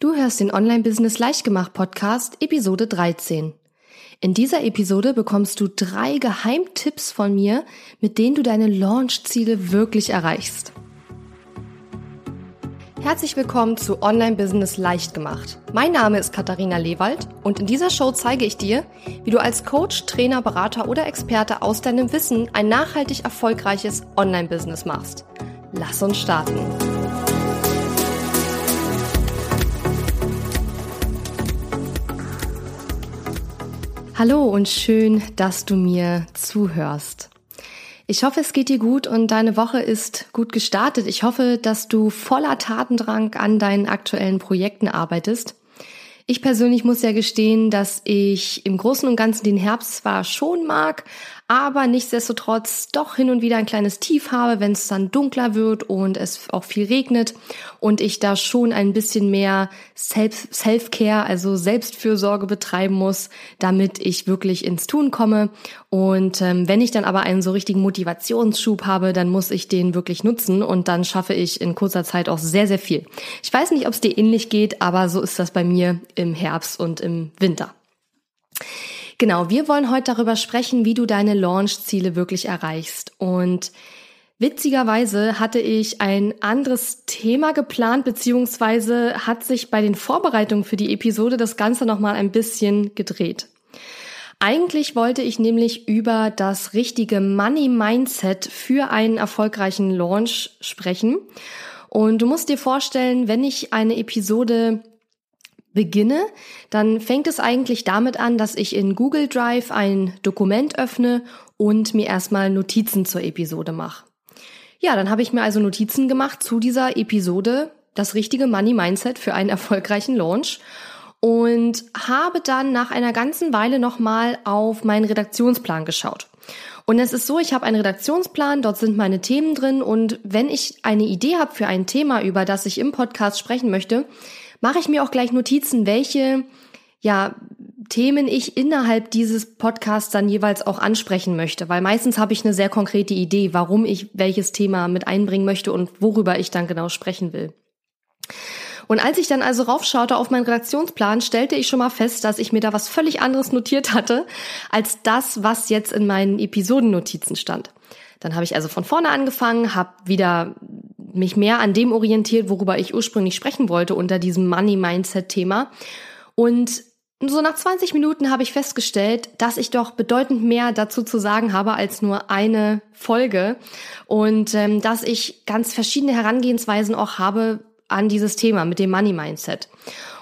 Du hörst den Online-Business Leichtgemacht Podcast, Episode 13. In dieser Episode bekommst du drei Geheimtipps von mir, mit denen du deine Launch-Ziele wirklich erreichst. Herzlich willkommen zu Online-Business Leichtgemacht. Mein Name ist Katharina Lewald und in dieser Show zeige ich dir, wie du als Coach, Trainer, Berater oder Experte aus deinem Wissen ein nachhaltig erfolgreiches Online-Business machst. Lass uns starten. Hallo und schön, dass du mir zuhörst. Ich hoffe, es geht dir gut und deine Woche ist gut gestartet. Ich hoffe, dass du voller Tatendrang an deinen aktuellen Projekten arbeitest. Ich persönlich muss ja gestehen, dass ich im Großen und Ganzen den Herbst zwar schon mag, aber nichtsdestotrotz doch hin und wieder ein kleines Tief habe, wenn es dann dunkler wird und es auch viel regnet und ich da schon ein bisschen mehr Self-Care, also Selbstfürsorge betreiben muss, damit ich wirklich ins Tun komme. Und ähm, wenn ich dann aber einen so richtigen Motivationsschub habe, dann muss ich den wirklich nutzen und dann schaffe ich in kurzer Zeit auch sehr, sehr viel. Ich weiß nicht, ob es dir ähnlich geht, aber so ist das bei mir im Herbst und im Winter. Genau, wir wollen heute darüber sprechen, wie du deine Launch-Ziele wirklich erreichst. Und witzigerweise hatte ich ein anderes Thema geplant, beziehungsweise hat sich bei den Vorbereitungen für die Episode das Ganze nochmal ein bisschen gedreht. Eigentlich wollte ich nämlich über das richtige Money Mindset für einen erfolgreichen Launch sprechen. Und du musst dir vorstellen, wenn ich eine Episode beginne, dann fängt es eigentlich damit an, dass ich in Google Drive ein Dokument öffne und mir erstmal Notizen zur Episode mache. Ja, dann habe ich mir also Notizen gemacht zu dieser Episode, das richtige Money Mindset für einen erfolgreichen Launch und habe dann nach einer ganzen Weile nochmal auf meinen Redaktionsplan geschaut. Und es ist so, ich habe einen Redaktionsplan, dort sind meine Themen drin und wenn ich eine Idee habe für ein Thema, über das ich im Podcast sprechen möchte, mache ich mir auch gleich Notizen, welche ja, Themen ich innerhalb dieses Podcasts dann jeweils auch ansprechen möchte, weil meistens habe ich eine sehr konkrete Idee, warum ich welches Thema mit einbringen möchte und worüber ich dann genau sprechen will. Und als ich dann also raufschaute auf meinen Redaktionsplan, stellte ich schon mal fest, dass ich mir da was völlig anderes notiert hatte, als das, was jetzt in meinen Episodennotizen stand. Dann habe ich also von vorne angefangen, habe wieder mich mehr an dem orientiert, worüber ich ursprünglich sprechen wollte unter diesem Money Mindset Thema. Und so nach 20 Minuten habe ich festgestellt, dass ich doch bedeutend mehr dazu zu sagen habe als nur eine Folge und ähm, dass ich ganz verschiedene Herangehensweisen auch habe an dieses Thema mit dem Money Mindset.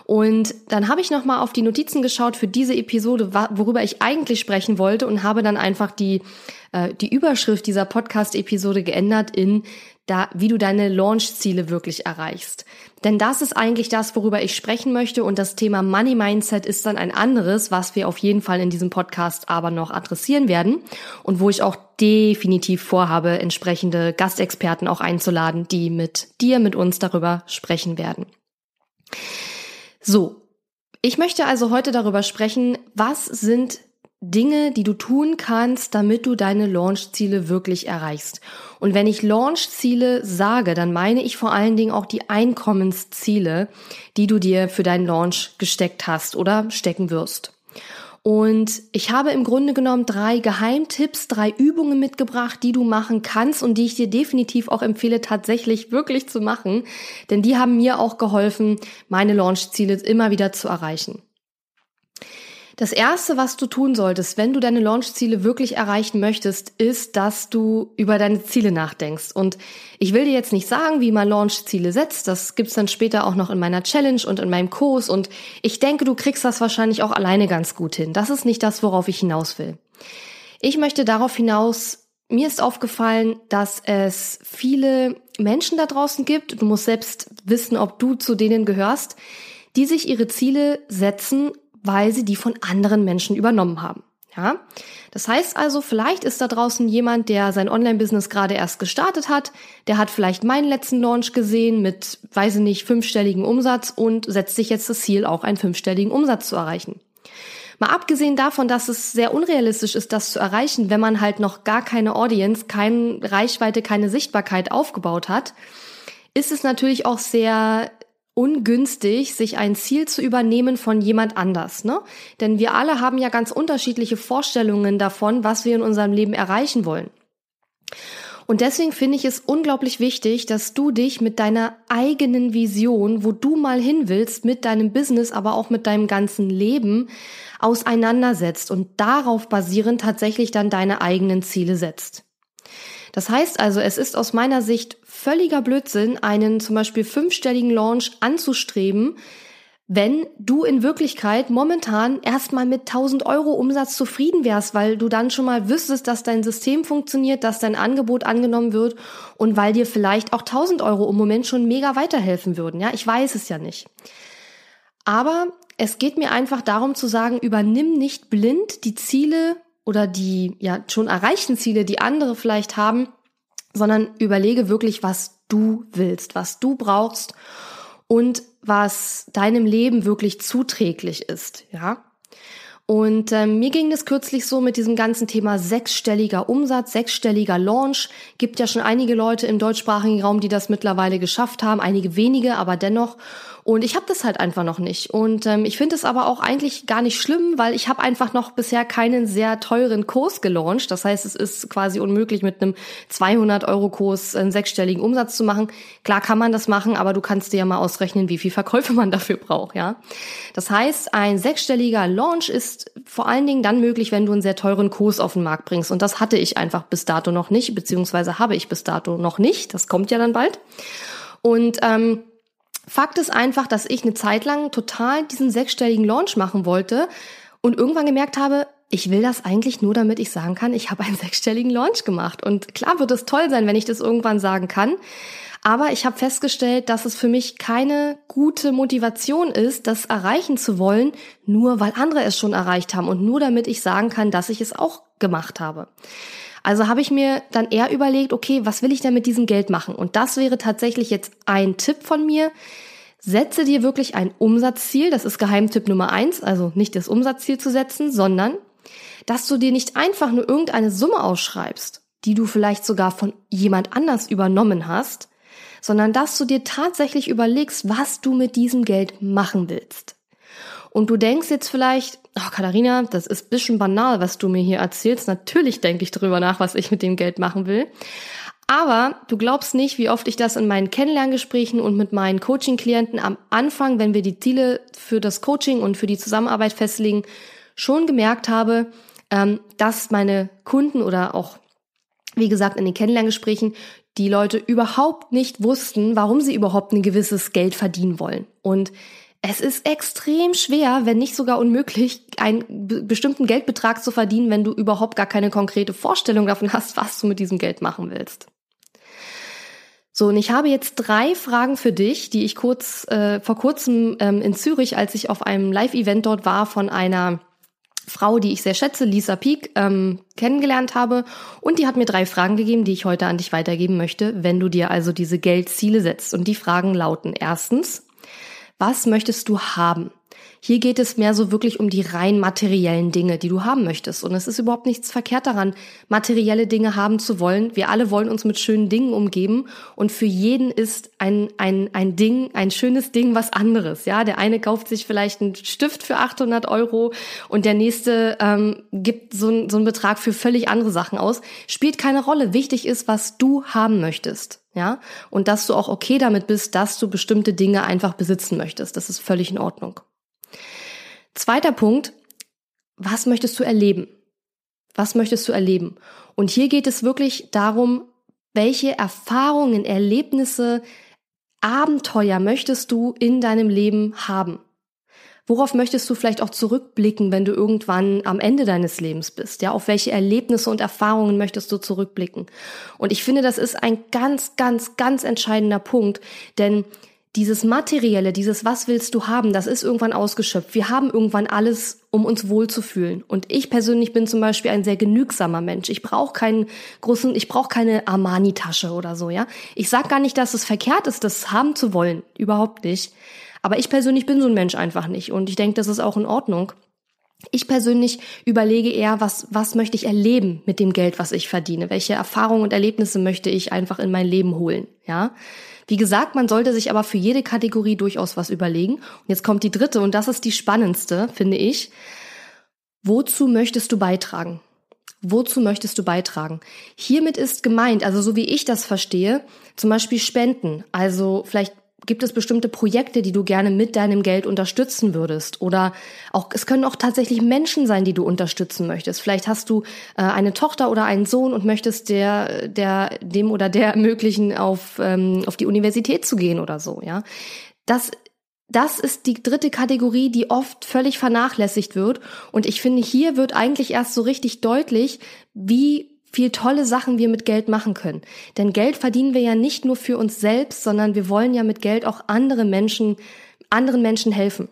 Und dann habe ich nochmal auf die Notizen geschaut für diese Episode, worüber ich eigentlich sprechen wollte und habe dann einfach die, äh, die Überschrift dieser Podcast-Episode geändert in da, wie du deine Launch-Ziele wirklich erreichst. Denn das ist eigentlich das, worüber ich sprechen möchte und das Thema Money Mindset ist dann ein anderes, was wir auf jeden Fall in diesem Podcast aber noch adressieren werden und wo ich auch definitiv vorhabe, entsprechende Gastexperten auch einzuladen, die mit dir, mit uns darüber sprechen werden. So. Ich möchte also heute darüber sprechen, was sind Dinge, die du tun kannst, damit du deine Launch-Ziele wirklich erreichst. Und wenn ich Launch-Ziele sage, dann meine ich vor allen Dingen auch die Einkommensziele, die du dir für deinen Launch gesteckt hast oder stecken wirst. Und ich habe im Grunde genommen drei Geheimtipps, drei Übungen mitgebracht, die du machen kannst und die ich dir definitiv auch empfehle, tatsächlich wirklich zu machen. Denn die haben mir auch geholfen, meine Launch-Ziele immer wieder zu erreichen. Das erste, was du tun solltest, wenn du deine Launch-Ziele wirklich erreichen möchtest, ist, dass du über deine Ziele nachdenkst. Und ich will dir jetzt nicht sagen, wie man Launch-Ziele setzt. Das gibt's dann später auch noch in meiner Challenge und in meinem Kurs. Und ich denke, du kriegst das wahrscheinlich auch alleine ganz gut hin. Das ist nicht das, worauf ich hinaus will. Ich möchte darauf hinaus, mir ist aufgefallen, dass es viele Menschen da draußen gibt. Du musst selbst wissen, ob du zu denen gehörst, die sich ihre Ziele setzen weil sie die von anderen Menschen übernommen haben. Ja, das heißt also, vielleicht ist da draußen jemand, der sein Online-Business gerade erst gestartet hat, der hat vielleicht meinen letzten Launch gesehen mit, weiß ich nicht, fünfstelligen Umsatz und setzt sich jetzt das Ziel, auch einen fünfstelligen Umsatz zu erreichen. Mal abgesehen davon, dass es sehr unrealistisch ist, das zu erreichen, wenn man halt noch gar keine Audience, keine Reichweite, keine Sichtbarkeit aufgebaut hat, ist es natürlich auch sehr ungünstig, sich ein Ziel zu übernehmen von jemand anders, ne? Denn wir alle haben ja ganz unterschiedliche Vorstellungen davon, was wir in unserem Leben erreichen wollen. Und deswegen finde ich es unglaublich wichtig, dass du dich mit deiner eigenen Vision, wo du mal hin willst, mit deinem Business, aber auch mit deinem ganzen Leben auseinandersetzt und darauf basierend tatsächlich dann deine eigenen Ziele setzt. Das heißt also, es ist aus meiner Sicht völliger Blödsinn, einen zum Beispiel fünfstelligen Launch anzustreben, wenn du in Wirklichkeit momentan erstmal mit 1000 Euro Umsatz zufrieden wärst, weil du dann schon mal wüsstest, dass dein System funktioniert, dass dein Angebot angenommen wird und weil dir vielleicht auch 1000 Euro im Moment schon mega weiterhelfen würden. Ja, ich weiß es ja nicht. Aber es geht mir einfach darum zu sagen, übernimm nicht blind die Ziele oder die ja schon erreichten Ziele, die andere vielleicht haben, sondern überlege wirklich, was du willst, was du brauchst und was deinem Leben wirklich zuträglich ist, ja. Und ähm, mir ging es kürzlich so mit diesem ganzen Thema sechsstelliger Umsatz, sechsstelliger Launch. Gibt ja schon einige Leute im deutschsprachigen Raum, die das mittlerweile geschafft haben, einige wenige, aber dennoch. Und ich habe das halt einfach noch nicht. Und ähm, ich finde es aber auch eigentlich gar nicht schlimm, weil ich habe einfach noch bisher keinen sehr teuren Kurs gelauncht. Das heißt, es ist quasi unmöglich, mit einem 200-Euro-Kurs einen sechsstelligen Umsatz zu machen. Klar kann man das machen, aber du kannst dir ja mal ausrechnen, wie viel Verkäufe man dafür braucht. Ja, Das heißt, ein sechsstelliger Launch ist vor allen Dingen dann möglich, wenn du einen sehr teuren Kurs auf den Markt bringst. Und das hatte ich einfach bis dato noch nicht, beziehungsweise habe ich bis dato noch nicht. Das kommt ja dann bald. Und ähm, Fakt ist einfach, dass ich eine Zeit lang total diesen sechsstelligen Launch machen wollte und irgendwann gemerkt habe, ich will das eigentlich nur, damit ich sagen kann, ich habe einen sechsstelligen Launch gemacht. Und klar wird es toll sein, wenn ich das irgendwann sagen kann. Aber ich habe festgestellt, dass es für mich keine gute Motivation ist, das erreichen zu wollen, nur weil andere es schon erreicht haben und nur damit ich sagen kann, dass ich es auch gemacht habe. Also habe ich mir dann eher überlegt, okay, was will ich denn mit diesem Geld machen? Und das wäre tatsächlich jetzt ein Tipp von mir. Setze dir wirklich ein Umsatzziel. Das ist Geheimtipp Nummer eins. Also nicht das Umsatzziel zu setzen, sondern dass du dir nicht einfach nur irgendeine Summe ausschreibst, die du vielleicht sogar von jemand anders übernommen hast, sondern dass du dir tatsächlich überlegst, was du mit diesem Geld machen willst. Und du denkst jetzt vielleicht, oh Katharina, das ist bisschen banal, was du mir hier erzählst. Natürlich denke ich darüber nach, was ich mit dem Geld machen will. Aber du glaubst nicht, wie oft ich das in meinen Kennenlerngesprächen und mit meinen Coaching-Klienten am Anfang, wenn wir die Ziele für das Coaching und für die Zusammenarbeit festlegen, schon gemerkt habe, ähm, dass meine Kunden oder auch, wie gesagt, in den Kennenlerngesprächen die Leute überhaupt nicht wussten, warum sie überhaupt ein gewisses Geld verdienen wollen. Und es ist extrem schwer, wenn nicht sogar unmöglich, einen bestimmten Geldbetrag zu verdienen, wenn du überhaupt gar keine konkrete Vorstellung davon hast, was du mit diesem Geld machen willst. So, und ich habe jetzt drei Fragen für dich, die ich kurz äh, vor kurzem ähm, in Zürich, als ich auf einem Live-Event dort war, von einer Frau, die ich sehr schätze, Lisa Peak, ähm, kennengelernt habe. Und die hat mir drei Fragen gegeben, die ich heute an dich weitergeben möchte, wenn du dir also diese Geldziele setzt. Und die Fragen lauten erstens, was möchtest du haben? Hier geht es mehr so wirklich um die rein materiellen Dinge, die du haben möchtest. Und es ist überhaupt nichts verkehrt daran, materielle Dinge haben zu wollen. Wir alle wollen uns mit schönen Dingen umgeben. Und für jeden ist ein, ein, ein Ding, ein schönes Ding was anderes. Ja, der eine kauft sich vielleicht einen Stift für 800 Euro und der nächste ähm, gibt so, so einen Betrag für völlig andere Sachen aus. Spielt keine Rolle. Wichtig ist, was du haben möchtest ja, und dass du auch okay damit bist, dass du bestimmte Dinge einfach besitzen möchtest. Das ist völlig in Ordnung. Zweiter Punkt, was möchtest du erleben? Was möchtest du erleben? Und hier geht es wirklich darum, welche Erfahrungen, Erlebnisse, Abenteuer möchtest du in deinem Leben haben? Worauf möchtest du vielleicht auch zurückblicken, wenn du irgendwann am Ende deines Lebens bist? Ja, auf welche Erlebnisse und Erfahrungen möchtest du zurückblicken? Und ich finde, das ist ein ganz, ganz, ganz entscheidender Punkt, denn dieses Materielle, dieses Was willst du haben, das ist irgendwann ausgeschöpft. Wir haben irgendwann alles, um uns wohlzufühlen. Und ich persönlich bin zum Beispiel ein sehr genügsamer Mensch. Ich brauche keinen großen, ich brauche keine Armani-Tasche oder so, ja. Ich sag gar nicht, dass es verkehrt ist, das haben zu wollen. Überhaupt nicht. Aber ich persönlich bin so ein Mensch einfach nicht und ich denke, das ist auch in Ordnung. Ich persönlich überlege eher, was, was möchte ich erleben mit dem Geld, was ich verdiene? Welche Erfahrungen und Erlebnisse möchte ich einfach in mein Leben holen? Ja. Wie gesagt, man sollte sich aber für jede Kategorie durchaus was überlegen. Und jetzt kommt die dritte und das ist die spannendste, finde ich. Wozu möchtest du beitragen? Wozu möchtest du beitragen? Hiermit ist gemeint, also so wie ich das verstehe, zum Beispiel Spenden. Also vielleicht gibt es bestimmte Projekte, die du gerne mit deinem Geld unterstützen würdest? Oder auch, es können auch tatsächlich Menschen sein, die du unterstützen möchtest. Vielleicht hast du äh, eine Tochter oder einen Sohn und möchtest der, der, dem oder der ermöglichen, auf, ähm, auf die Universität zu gehen oder so, ja. Das das ist die dritte Kategorie, die oft völlig vernachlässigt wird. Und ich finde, hier wird eigentlich erst so richtig deutlich, wie viel tolle Sachen wir mit Geld machen können. Denn Geld verdienen wir ja nicht nur für uns selbst, sondern wir wollen ja mit Geld auch andere Menschen, anderen Menschen helfen.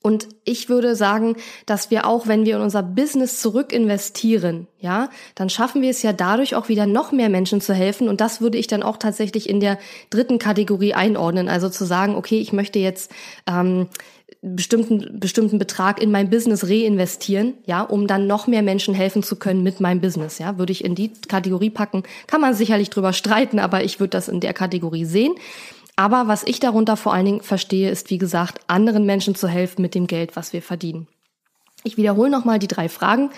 Und ich würde sagen, dass wir auch, wenn wir in unser Business zurück investieren, ja, dann schaffen wir es ja dadurch auch wieder noch mehr Menschen zu helfen. Und das würde ich dann auch tatsächlich in der dritten Kategorie einordnen. Also zu sagen, okay, ich möchte jetzt ähm, bestimmten, bestimmten Betrag in mein Business reinvestieren, ja, um dann noch mehr Menschen helfen zu können mit meinem Business, ja, würde ich in die Kategorie packen. Kann man sicherlich drüber streiten, aber ich würde das in der Kategorie sehen. Aber was ich darunter vor allen Dingen verstehe, ist, wie gesagt, anderen Menschen zu helfen mit dem Geld, was wir verdienen. Ich wiederhole nochmal die drei Fragen.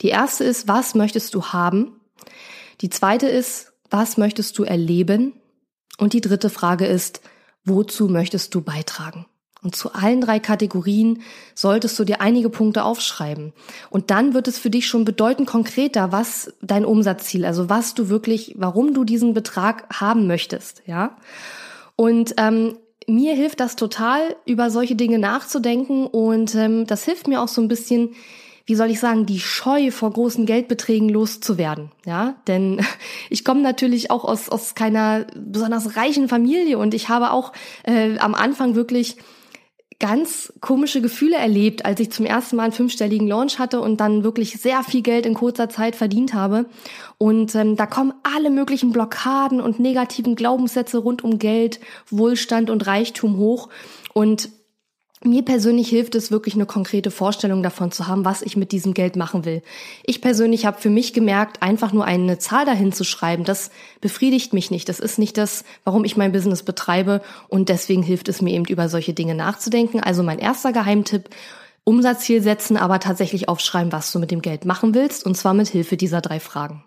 Die erste ist, was möchtest du haben? Die zweite ist, was möchtest du erleben? Und die dritte Frage ist, wozu möchtest du beitragen? Und zu allen drei Kategorien solltest du dir einige Punkte aufschreiben. Und dann wird es für dich schon bedeutend konkreter, was dein Umsatzziel, also was du wirklich, warum du diesen Betrag haben möchtest, ja. Und ähm, mir hilft das total, über solche Dinge nachzudenken und ähm, das hilft mir auch so ein bisschen, wie soll ich sagen, die Scheu vor großen Geldbeträgen loszuwerden. Ja, denn ich komme natürlich auch aus, aus keiner besonders reichen Familie und ich habe auch äh, am Anfang wirklich ganz komische Gefühle erlebt, als ich zum ersten Mal einen fünfstelligen Launch hatte und dann wirklich sehr viel Geld in kurzer Zeit verdient habe. Und ähm, da kommen alle möglichen Blockaden und negativen Glaubenssätze rund um Geld, Wohlstand und Reichtum hoch. Und mir persönlich hilft es wirklich eine konkrete Vorstellung davon zu haben, was ich mit diesem Geld machen will. Ich persönlich habe für mich gemerkt, einfach nur eine Zahl dahin zu schreiben, das befriedigt mich nicht. Das ist nicht das, warum ich mein Business betreibe und deswegen hilft es mir eben über solche Dinge nachzudenken. Also mein erster Geheimtipp, Umsatzziel setzen, aber tatsächlich aufschreiben, was du mit dem Geld machen willst und zwar mit Hilfe dieser drei Fragen.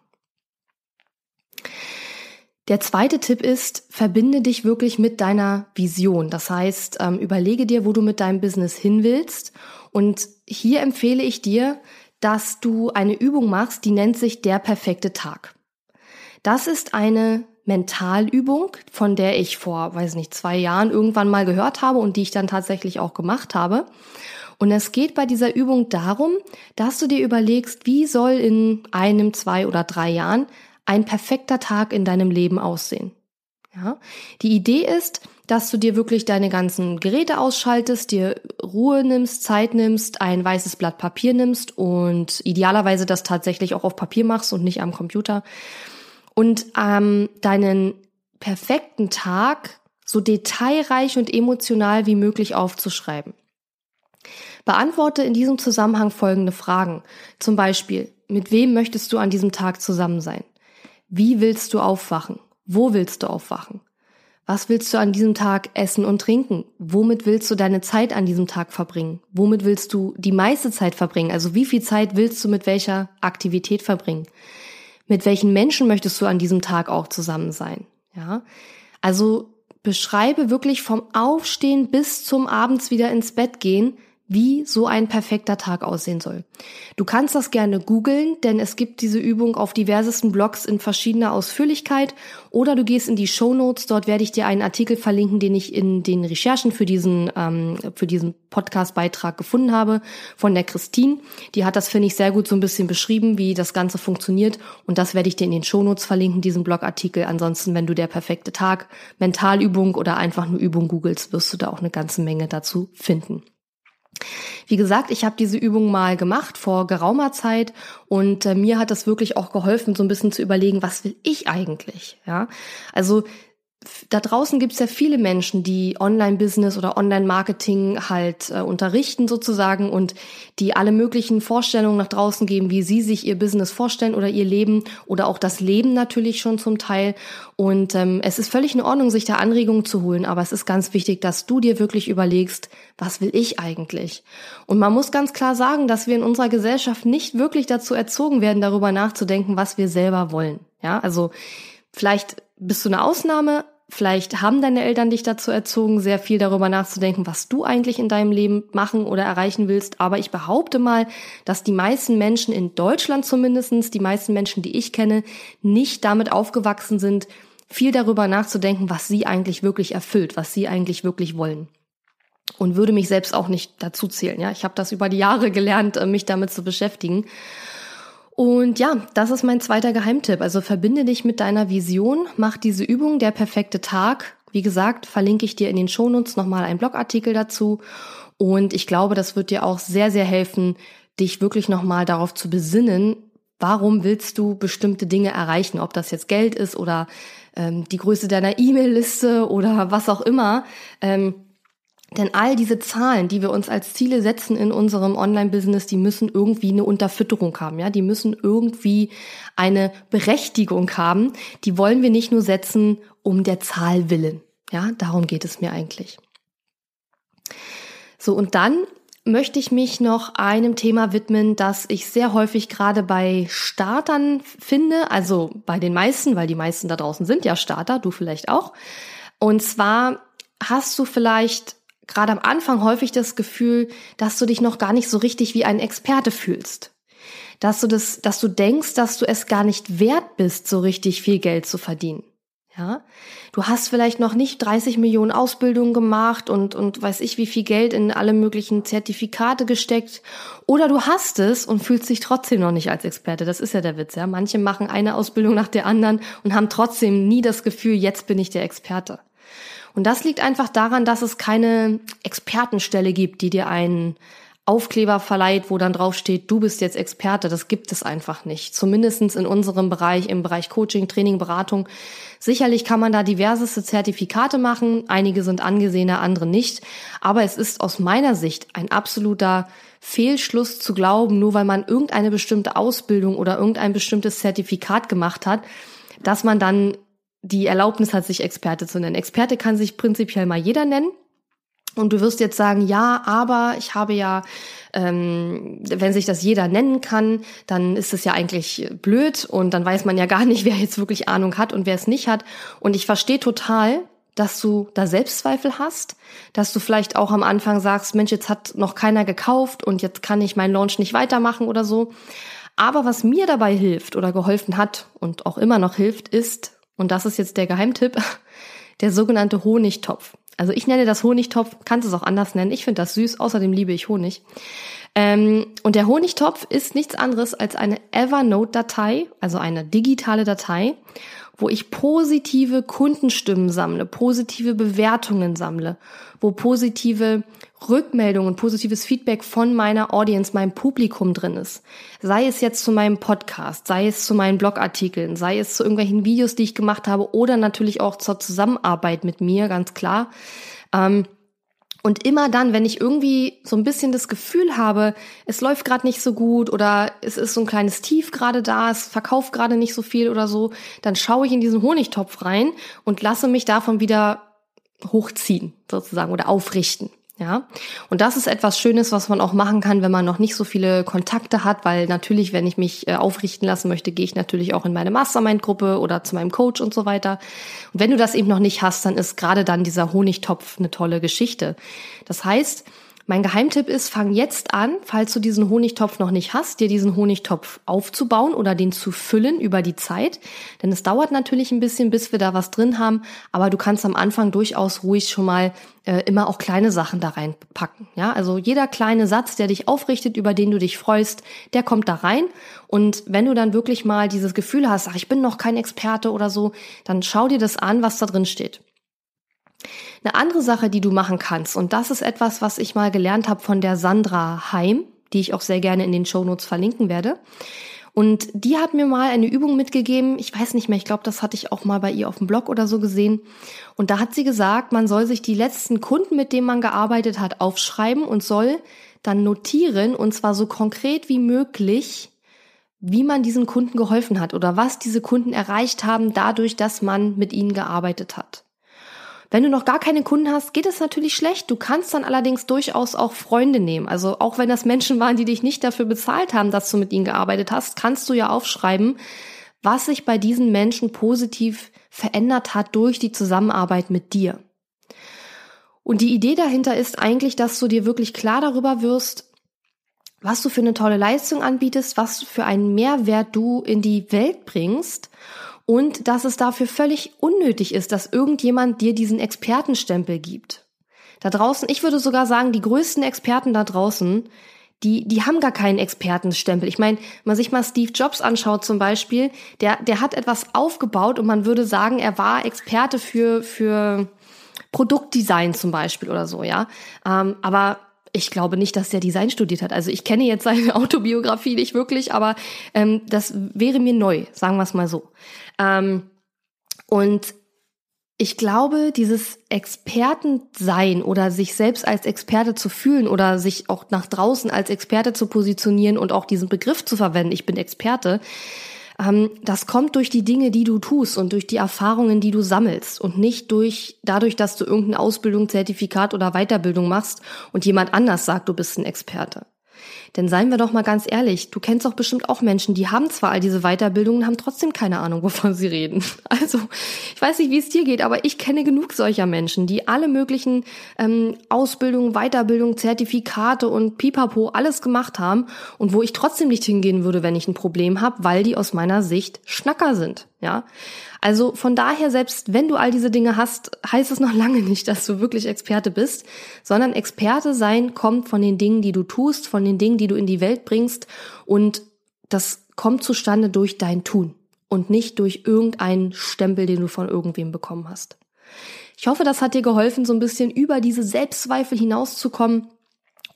Der zweite Tipp ist, verbinde dich wirklich mit deiner Vision. Das heißt, ähm, überlege dir, wo du mit deinem Business hin willst. Und hier empfehle ich dir, dass du eine Übung machst, die nennt sich der perfekte Tag. Das ist eine Mentalübung, von der ich vor, weiß nicht, zwei Jahren irgendwann mal gehört habe und die ich dann tatsächlich auch gemacht habe. Und es geht bei dieser Übung darum, dass du dir überlegst, wie soll in einem, zwei oder drei Jahren ein perfekter Tag in deinem Leben aussehen. Ja? Die Idee ist, dass du dir wirklich deine ganzen Geräte ausschaltest, dir Ruhe nimmst, Zeit nimmst, ein weißes Blatt Papier nimmst und idealerweise das tatsächlich auch auf Papier machst und nicht am Computer und ähm, deinen perfekten Tag so detailreich und emotional wie möglich aufzuschreiben. Beantworte in diesem Zusammenhang folgende Fragen. Zum Beispiel, mit wem möchtest du an diesem Tag zusammen sein? Wie willst du aufwachen? Wo willst du aufwachen? Was willst du an diesem Tag essen und trinken? Womit willst du deine Zeit an diesem Tag verbringen? Womit willst du die meiste Zeit verbringen? Also wie viel Zeit willst du mit welcher Aktivität verbringen? Mit welchen Menschen möchtest du an diesem Tag auch zusammen sein? Ja? Also beschreibe wirklich vom Aufstehen bis zum abends wieder ins Bett gehen, wie so ein perfekter Tag aussehen soll. Du kannst das gerne googeln, denn es gibt diese Übung auf diversesten Blogs in verschiedener Ausführlichkeit oder du gehst in die Show Notes, dort werde ich dir einen Artikel verlinken, den ich in den Recherchen für diesen, ähm, für diesen Podcast-Beitrag gefunden habe von der Christine. Die hat das, finde ich, sehr gut so ein bisschen beschrieben, wie das Ganze funktioniert und das werde ich dir in den Show Notes verlinken, diesen Blogartikel. Ansonsten, wenn du der perfekte Tag, Mentalübung oder einfach nur Übung googelst, wirst du da auch eine ganze Menge dazu finden. Wie gesagt, ich habe diese Übung mal gemacht vor geraumer Zeit und äh, mir hat das wirklich auch geholfen, so ein bisschen zu überlegen, was will ich eigentlich? Ja, also da draußen gibt es ja viele Menschen, die Online-Business oder Online-Marketing halt äh, unterrichten sozusagen und die alle möglichen Vorstellungen nach draußen geben, wie sie sich ihr Business vorstellen oder ihr Leben oder auch das Leben natürlich schon zum Teil. Und ähm, es ist völlig in Ordnung, sich da Anregungen zu holen, aber es ist ganz wichtig, dass du dir wirklich überlegst, was will ich eigentlich? Und man muss ganz klar sagen, dass wir in unserer Gesellschaft nicht wirklich dazu erzogen werden, darüber nachzudenken, was wir selber wollen. Ja, also vielleicht bist du eine Ausnahme, Vielleicht haben deine Eltern dich dazu erzogen, sehr viel darüber nachzudenken, was du eigentlich in deinem Leben machen oder erreichen willst. Aber ich behaupte mal, dass die meisten Menschen in Deutschland zumindestens, die meisten Menschen, die ich kenne, nicht damit aufgewachsen sind, viel darüber nachzudenken, was sie eigentlich wirklich erfüllt, was sie eigentlich wirklich wollen. Und würde mich selbst auch nicht dazu zählen. Ja, ich habe das über die Jahre gelernt, äh, mich damit zu beschäftigen. Und ja, das ist mein zweiter Geheimtipp. Also verbinde dich mit deiner Vision, mach diese Übung, der perfekte Tag. Wie gesagt, verlinke ich dir in den Shownotes nochmal einen Blogartikel dazu. Und ich glaube, das wird dir auch sehr, sehr helfen, dich wirklich nochmal darauf zu besinnen, warum willst du bestimmte Dinge erreichen, ob das jetzt Geld ist oder ähm, die Größe deiner E-Mail-Liste oder was auch immer. Ähm, denn all diese Zahlen, die wir uns als Ziele setzen in unserem Online-Business, die müssen irgendwie eine Unterfütterung haben, ja, die müssen irgendwie eine Berechtigung haben. Die wollen wir nicht nur setzen um der Zahl willen. Ja, darum geht es mir eigentlich. So, und dann möchte ich mich noch einem Thema widmen, das ich sehr häufig gerade bei Startern finde, also bei den meisten, weil die meisten da draußen sind ja Starter, du vielleicht auch. Und zwar hast du vielleicht gerade am Anfang häufig das Gefühl, dass du dich noch gar nicht so richtig wie ein Experte fühlst. Dass du das, dass du denkst, dass du es gar nicht wert bist, so richtig viel Geld zu verdienen. Ja, du hast vielleicht noch nicht 30 Millionen Ausbildungen gemacht und, und weiß ich wie viel Geld in alle möglichen Zertifikate gesteckt. Oder du hast es und fühlst dich trotzdem noch nicht als Experte. Das ist ja der Witz, ja. Manche machen eine Ausbildung nach der anderen und haben trotzdem nie das Gefühl, jetzt bin ich der Experte. Und das liegt einfach daran, dass es keine Expertenstelle gibt, die dir einen Aufkleber verleiht, wo dann drauf steht, du bist jetzt Experte. Das gibt es einfach nicht. Zumindestens in unserem Bereich, im Bereich Coaching, Training, Beratung. Sicherlich kann man da diverseste Zertifikate machen. Einige sind angesehener, andere nicht. Aber es ist aus meiner Sicht ein absoluter Fehlschluss zu glauben, nur weil man irgendeine bestimmte Ausbildung oder irgendein bestimmtes Zertifikat gemacht hat, dass man dann die Erlaubnis hat, sich Experte zu nennen. Experte kann sich prinzipiell mal jeder nennen. Und du wirst jetzt sagen, ja, aber ich habe ja, ähm, wenn sich das jeder nennen kann, dann ist es ja eigentlich blöd und dann weiß man ja gar nicht, wer jetzt wirklich Ahnung hat und wer es nicht hat. Und ich verstehe total, dass du da Selbstzweifel hast, dass du vielleicht auch am Anfang sagst, Mensch, jetzt hat noch keiner gekauft und jetzt kann ich meinen Launch nicht weitermachen oder so. Aber was mir dabei hilft oder geholfen hat und auch immer noch hilft, ist, und das ist jetzt der Geheimtipp, der sogenannte Honigtopf. Also ich nenne das Honigtopf, kannst es auch anders nennen. Ich finde das süß, außerdem liebe ich Honig. Ähm, und der Honigtopf ist nichts anderes als eine Evernote-Datei, also eine digitale Datei, wo ich positive Kundenstimmen sammle, positive Bewertungen sammle, wo positive Rückmeldungen, positives Feedback von meiner Audience, meinem Publikum drin ist. Sei es jetzt zu meinem Podcast, sei es zu meinen Blogartikeln, sei es zu irgendwelchen Videos, die ich gemacht habe oder natürlich auch zur Zusammenarbeit mit mir, ganz klar. Ähm, und immer dann, wenn ich irgendwie so ein bisschen das Gefühl habe, es läuft gerade nicht so gut oder es ist so ein kleines Tief gerade da, es verkauft gerade nicht so viel oder so, dann schaue ich in diesen Honigtopf rein und lasse mich davon wieder hochziehen sozusagen oder aufrichten. Ja, und das ist etwas Schönes, was man auch machen kann, wenn man noch nicht so viele Kontakte hat, weil natürlich, wenn ich mich äh, aufrichten lassen möchte, gehe ich natürlich auch in meine Mastermind-Gruppe oder zu meinem Coach und so weiter. Und wenn du das eben noch nicht hast, dann ist gerade dann dieser Honigtopf eine tolle Geschichte. Das heißt, mein Geheimtipp ist, fang jetzt an, falls du diesen Honigtopf noch nicht hast, dir diesen Honigtopf aufzubauen oder den zu füllen über die Zeit. Denn es dauert natürlich ein bisschen, bis wir da was drin haben, aber du kannst am Anfang durchaus ruhig schon mal äh, immer auch kleine Sachen da reinpacken. Ja, also jeder kleine Satz, der dich aufrichtet, über den du dich freust, der kommt da rein. Und wenn du dann wirklich mal dieses Gefühl hast, ach, ich bin noch kein Experte oder so, dann schau dir das an, was da drin steht. Eine andere Sache, die du machen kannst, und das ist etwas, was ich mal gelernt habe von der Sandra Heim, die ich auch sehr gerne in den Shownotes verlinken werde. Und die hat mir mal eine Übung mitgegeben. Ich weiß nicht mehr, ich glaube, das hatte ich auch mal bei ihr auf dem Blog oder so gesehen. Und da hat sie gesagt, man soll sich die letzten Kunden, mit denen man gearbeitet hat, aufschreiben und soll dann notieren, und zwar so konkret wie möglich, wie man diesen Kunden geholfen hat oder was diese Kunden erreicht haben dadurch, dass man mit ihnen gearbeitet hat. Wenn du noch gar keine Kunden hast, geht es natürlich schlecht. Du kannst dann allerdings durchaus auch Freunde nehmen. Also auch wenn das Menschen waren, die dich nicht dafür bezahlt haben, dass du mit ihnen gearbeitet hast, kannst du ja aufschreiben, was sich bei diesen Menschen positiv verändert hat durch die Zusammenarbeit mit dir. Und die Idee dahinter ist eigentlich, dass du dir wirklich klar darüber wirst, was du für eine tolle Leistung anbietest, was für einen Mehrwert du in die Welt bringst und dass es dafür völlig unnötig ist, dass irgendjemand dir diesen Expertenstempel gibt. Da draußen, ich würde sogar sagen, die größten Experten da draußen, die, die haben gar keinen Expertenstempel. Ich meine, man sich mal Steve Jobs anschaut zum Beispiel, der, der hat etwas aufgebaut und man würde sagen, er war Experte für, für Produktdesign zum Beispiel oder so, ja. Ähm, aber ich glaube nicht, dass der Design studiert hat. Also ich kenne jetzt seine Autobiografie nicht wirklich, aber ähm, das wäre mir neu, sagen wir es mal so. Ähm, und ich glaube, dieses Expertensein oder sich selbst als Experte zu fühlen oder sich auch nach draußen als Experte zu positionieren und auch diesen Begriff zu verwenden, ich bin Experte, das kommt durch die Dinge, die du tust und durch die Erfahrungen, die du sammelst und nicht durch dadurch, dass du irgendeine Ausbildung, Zertifikat oder Weiterbildung machst und jemand anders sagt, du bist ein Experte. Denn seien wir doch mal ganz ehrlich, du kennst doch bestimmt auch Menschen, die haben zwar all diese Weiterbildungen, haben trotzdem keine Ahnung, wovon sie reden. Also, ich weiß nicht, wie es dir geht, aber ich kenne genug solcher Menschen, die alle möglichen ähm, Ausbildungen, Weiterbildungen, Zertifikate und Pipapo alles gemacht haben und wo ich trotzdem nicht hingehen würde, wenn ich ein Problem habe, weil die aus meiner Sicht Schnacker sind. Ja, also von daher, selbst wenn du all diese Dinge hast, heißt es noch lange nicht, dass du wirklich Experte bist, sondern Experte sein kommt von den Dingen, die du tust, von den Dingen, die du in die Welt bringst und das kommt zustande durch dein Tun und nicht durch irgendeinen Stempel, den du von irgendwem bekommen hast. Ich hoffe, das hat dir geholfen, so ein bisschen über diese Selbstzweifel hinauszukommen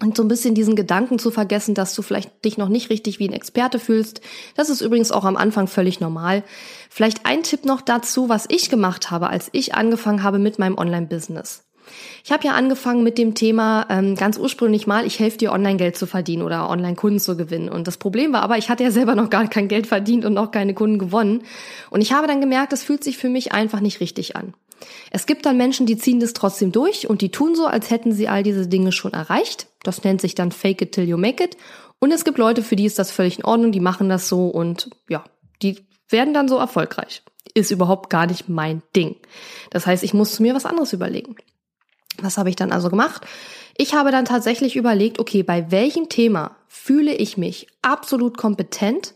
und so ein bisschen diesen Gedanken zu vergessen, dass du vielleicht dich noch nicht richtig wie ein Experte fühlst. Das ist übrigens auch am Anfang völlig normal. Vielleicht ein Tipp noch dazu, was ich gemacht habe, als ich angefangen habe mit meinem Online-Business. Ich habe ja angefangen mit dem Thema ähm, ganz ursprünglich mal, ich helfe dir Online-Geld zu verdienen oder Online-Kunden zu gewinnen. Und das Problem war aber, ich hatte ja selber noch gar kein Geld verdient und noch keine Kunden gewonnen. Und ich habe dann gemerkt, es fühlt sich für mich einfach nicht richtig an. Es gibt dann Menschen, die ziehen das trotzdem durch und die tun so, als hätten sie all diese Dinge schon erreicht. Das nennt sich dann Fake it till you make it. Und es gibt Leute, für die ist das völlig in Ordnung, die machen das so und ja, die werden dann so erfolgreich. Ist überhaupt gar nicht mein Ding. Das heißt, ich musste mir was anderes überlegen. Was habe ich dann also gemacht? Ich habe dann tatsächlich überlegt, okay, bei welchem Thema fühle ich mich absolut kompetent?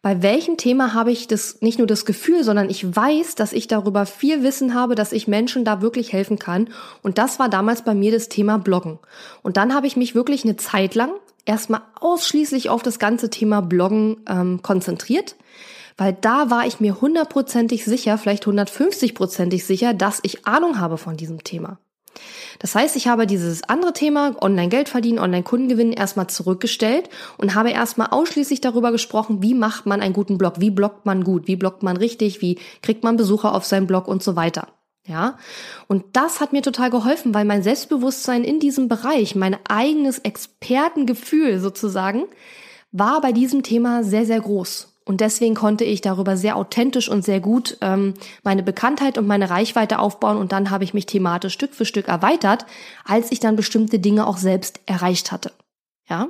bei welchem Thema habe ich das nicht nur das Gefühl, sondern ich weiß, dass ich darüber viel Wissen habe, dass ich Menschen da wirklich helfen kann. Und das war damals bei mir das Thema Bloggen. Und dann habe ich mich wirklich eine Zeit lang erstmal ausschließlich auf das ganze Thema Bloggen ähm, konzentriert, weil da war ich mir hundertprozentig sicher, vielleicht hundertfünfzigprozentig sicher, dass ich Ahnung habe von diesem Thema. Das heißt, ich habe dieses andere Thema, Online-Geld verdienen, Online-Kunden gewinnen, erstmal zurückgestellt und habe erstmal ausschließlich darüber gesprochen, wie macht man einen guten Blog, wie bloggt man gut, wie bloggt man richtig, wie kriegt man Besucher auf seinem Blog und so weiter. Ja, und das hat mir total geholfen, weil mein Selbstbewusstsein in diesem Bereich, mein eigenes Expertengefühl sozusagen, war bei diesem Thema sehr, sehr groß. Und deswegen konnte ich darüber sehr authentisch und sehr gut ähm, meine Bekanntheit und meine Reichweite aufbauen. Und dann habe ich mich thematisch Stück für Stück erweitert, als ich dann bestimmte Dinge auch selbst erreicht hatte. Ja,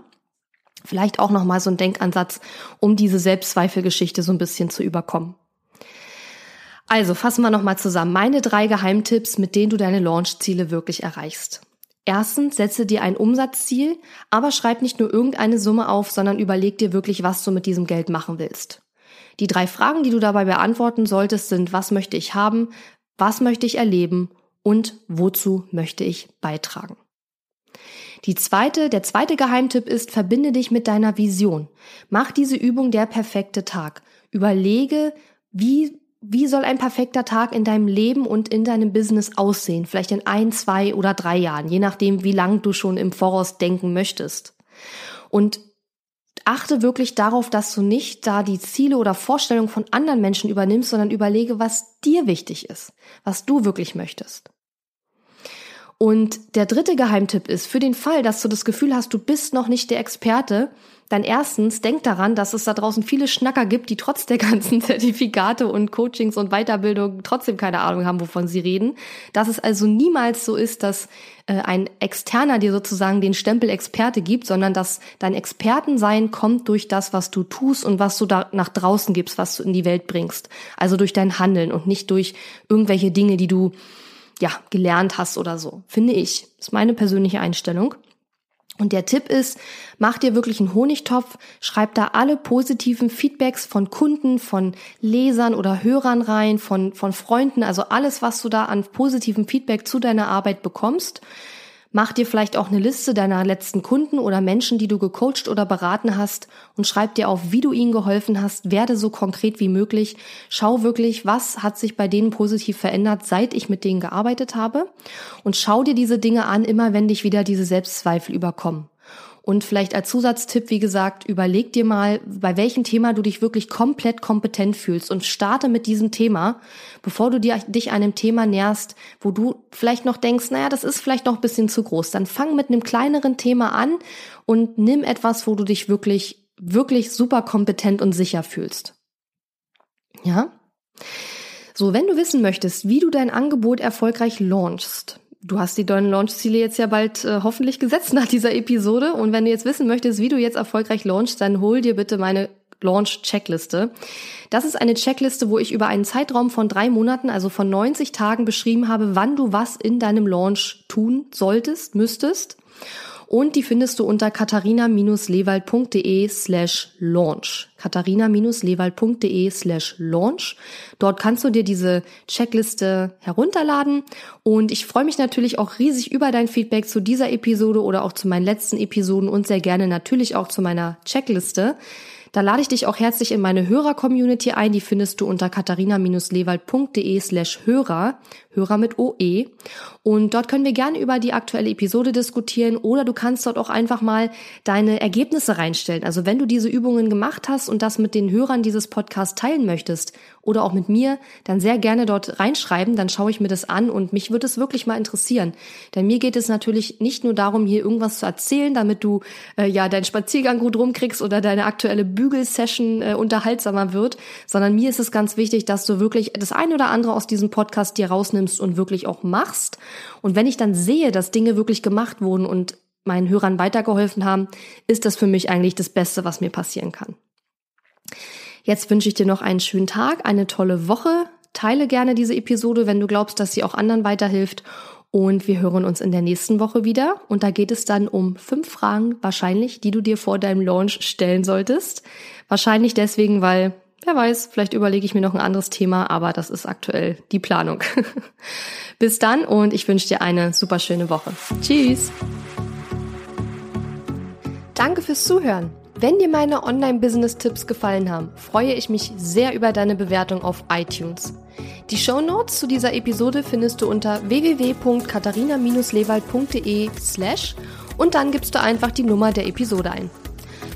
vielleicht auch noch mal so ein Denkansatz, um diese Selbstzweifelgeschichte so ein bisschen zu überkommen. Also fassen wir noch mal zusammen meine drei Geheimtipps, mit denen du deine Launchziele wirklich erreichst. Erstens, setze dir ein Umsatzziel, aber schreib nicht nur irgendeine Summe auf, sondern überleg dir wirklich, was du mit diesem Geld machen willst. Die drei Fragen, die du dabei beantworten solltest, sind, was möchte ich haben, was möchte ich erleben und wozu möchte ich beitragen. Die zweite, der zweite Geheimtipp ist, verbinde dich mit deiner Vision. Mach diese Übung der perfekte Tag. Überlege, wie wie soll ein perfekter Tag in deinem Leben und in deinem Business aussehen? Vielleicht in ein, zwei oder drei Jahren, je nachdem, wie lang du schon im Voraus denken möchtest. Und achte wirklich darauf, dass du nicht da die Ziele oder Vorstellungen von anderen Menschen übernimmst, sondern überlege, was dir wichtig ist, was du wirklich möchtest. Und der dritte Geheimtipp ist, für den Fall, dass du das Gefühl hast, du bist noch nicht der Experte, dann erstens denk daran, dass es da draußen viele Schnacker gibt, die trotz der ganzen Zertifikate und Coachings und Weiterbildung trotzdem keine Ahnung haben, wovon sie reden. Dass es also niemals so ist, dass äh, ein Externer dir sozusagen den Stempel Experte gibt, sondern dass dein Expertensein kommt durch das, was du tust und was du da nach draußen gibst, was du in die Welt bringst. Also durch dein Handeln und nicht durch irgendwelche Dinge, die du ja, gelernt hast oder so. Finde ich. Das ist meine persönliche Einstellung. Und der Tipp ist, mach dir wirklich einen Honigtopf, schreib da alle positiven Feedbacks von Kunden, von Lesern oder Hörern rein, von, von Freunden, also alles, was du da an positivem Feedback zu deiner Arbeit bekommst. Mach dir vielleicht auch eine Liste deiner letzten Kunden oder Menschen, die du gecoacht oder beraten hast und schreib dir auf, wie du ihnen geholfen hast. Werde so konkret wie möglich. Schau wirklich, was hat sich bei denen positiv verändert, seit ich mit denen gearbeitet habe. Und schau dir diese Dinge an, immer wenn dich wieder diese Selbstzweifel überkommen. Und vielleicht als Zusatztipp, wie gesagt, überleg dir mal, bei welchem Thema du dich wirklich komplett kompetent fühlst und starte mit diesem Thema, bevor du dir, dich einem Thema näherst, wo du vielleicht noch denkst, naja, das ist vielleicht noch ein bisschen zu groß. Dann fang mit einem kleineren Thema an und nimm etwas, wo du dich wirklich, wirklich super kompetent und sicher fühlst. Ja? So, wenn du wissen möchtest, wie du dein Angebot erfolgreich launchst, Du hast die neuen Launch-Ziele jetzt ja bald äh, hoffentlich gesetzt nach dieser Episode. Und wenn du jetzt wissen möchtest, wie du jetzt erfolgreich launchst, dann hol dir bitte meine Launch-Checkliste. Das ist eine Checkliste, wo ich über einen Zeitraum von drei Monaten, also von 90 Tagen beschrieben habe, wann du was in deinem Launch tun solltest, müsstest. Und die findest du unter katharina-lewald.de slash launch. katharina-lewald.de slash launch. Dort kannst du dir diese Checkliste herunterladen. Und ich freue mich natürlich auch riesig über dein Feedback zu dieser Episode oder auch zu meinen letzten Episoden und sehr gerne natürlich auch zu meiner Checkliste. Da lade ich dich auch herzlich in meine Hörer-Community ein. Die findest du unter katharina-lewald.de slash Hörer. Hörer mit OE. Und dort können wir gerne über die aktuelle Episode diskutieren oder du kannst dort auch einfach mal deine Ergebnisse reinstellen. Also wenn du diese Übungen gemacht hast und das mit den Hörern dieses Podcasts teilen möchtest oder auch mit mir, dann sehr gerne dort reinschreiben, dann schaue ich mir das an und mich würde es wirklich mal interessieren. Denn mir geht es natürlich nicht nur darum, hier irgendwas zu erzählen, damit du äh, ja deinen Spaziergang gut rumkriegst oder deine aktuelle Bügelsession äh, unterhaltsamer wird, sondern mir ist es ganz wichtig, dass du wirklich das eine oder andere aus diesem Podcast dir rausnimmst nimmst und wirklich auch machst. Und wenn ich dann sehe, dass Dinge wirklich gemacht wurden und meinen Hörern weitergeholfen haben, ist das für mich eigentlich das Beste, was mir passieren kann. Jetzt wünsche ich dir noch einen schönen Tag, eine tolle Woche. Teile gerne diese Episode, wenn du glaubst, dass sie auch anderen weiterhilft. Und wir hören uns in der nächsten Woche wieder. Und da geht es dann um fünf Fragen, wahrscheinlich, die du dir vor deinem Launch stellen solltest. Wahrscheinlich deswegen, weil Wer weiß, vielleicht überlege ich mir noch ein anderes Thema, aber das ist aktuell die Planung. Bis dann und ich wünsche dir eine super schöne Woche. Tschüss! Danke fürs Zuhören. Wenn dir meine Online-Business-Tipps gefallen haben, freue ich mich sehr über deine Bewertung auf iTunes. Die Show Notes zu dieser Episode findest du unter www.katharina-lewald.de slash und dann gibst du einfach die Nummer der Episode ein.